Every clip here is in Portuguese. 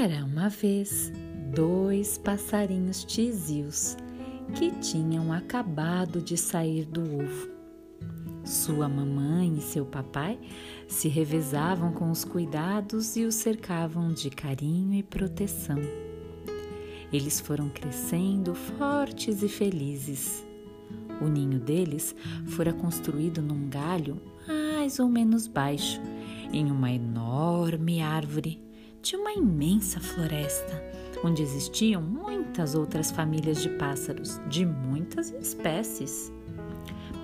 Era uma vez dois passarinhos tizios que tinham acabado de sair do ovo. Sua mamãe e seu papai se revezavam com os cuidados e os cercavam de carinho e proteção. Eles foram crescendo fortes e felizes. O ninho deles fora construído num galho mais ou menos baixo, em uma enorme árvore de uma imensa floresta, onde existiam muitas outras famílias de pássaros de muitas espécies.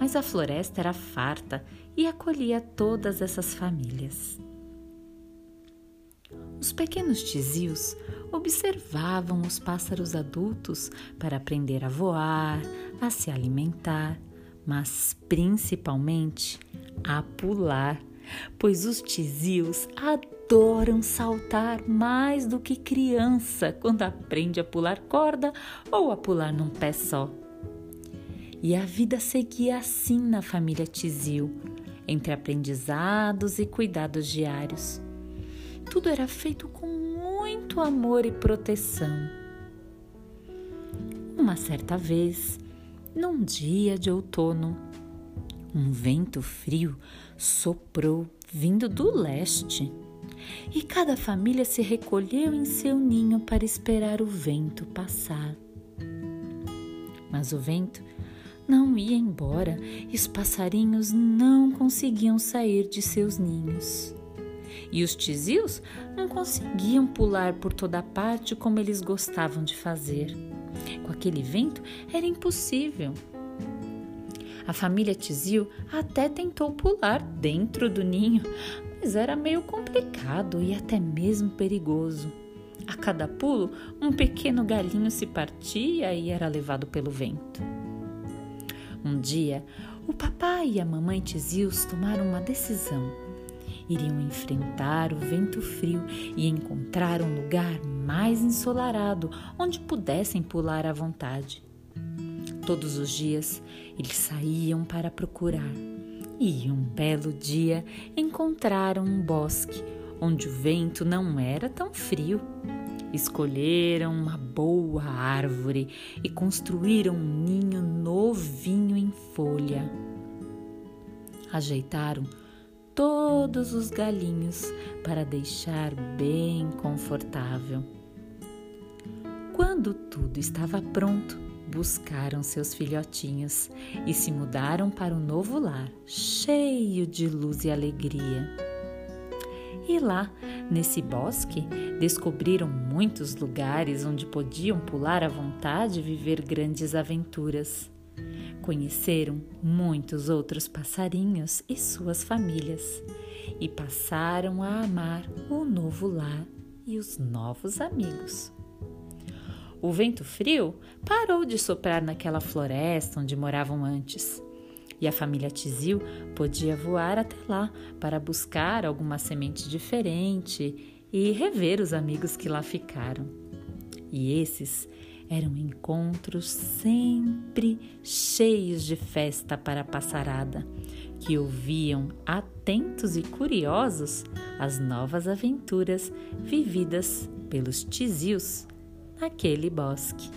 Mas a floresta era farta e acolhia todas essas famílias. Os pequenos tizios observavam os pássaros adultos para aprender a voar, a se alimentar, mas principalmente a pular, pois os tizios adoram saltar mais do que criança quando aprende a pular corda ou a pular num pé só. E a vida seguia assim na família Tizil, entre aprendizados e cuidados diários. Tudo era feito com muito amor e proteção. Uma certa vez, num dia de outono, um vento frio soprou vindo do leste e cada família se recolheu em seu ninho para esperar o vento passar. Mas o vento não ia embora e os passarinhos não conseguiam sair de seus ninhos. E os tizios não conseguiam pular por toda parte como eles gostavam de fazer. Com aquele vento era impossível. A família Tizil até tentou pular dentro do ninho, era meio complicado e até mesmo perigoso. A cada pulo, um pequeno galinho se partia e era levado pelo vento. Um dia, o papai e a mamãe Tizils tomaram uma decisão. Iriam enfrentar o vento frio e encontrar um lugar mais ensolarado onde pudessem pular à vontade. Todos os dias eles saíam para procurar e um belo dia encontraram um bosque onde o vento não era tão frio. Escolheram uma boa árvore e construíram um ninho novinho em folha. Ajeitaram todos os galinhos para deixar bem confortável. Quando tudo estava pronto, buscaram seus filhotinhos e se mudaram para um novo lar, cheio de luz e alegria. E lá, nesse bosque, descobriram muitos lugares onde podiam pular à vontade e viver grandes aventuras. Conheceram muitos outros passarinhos e suas famílias e passaram a amar o novo lar e os novos amigos. O vento frio parou de soprar naquela floresta onde moravam antes. E a família Tizil podia voar até lá para buscar alguma semente diferente e rever os amigos que lá ficaram. E esses eram encontros sempre cheios de festa para a passarada, que ouviam atentos e curiosos as novas aventuras vividas pelos tizios naquele bosque.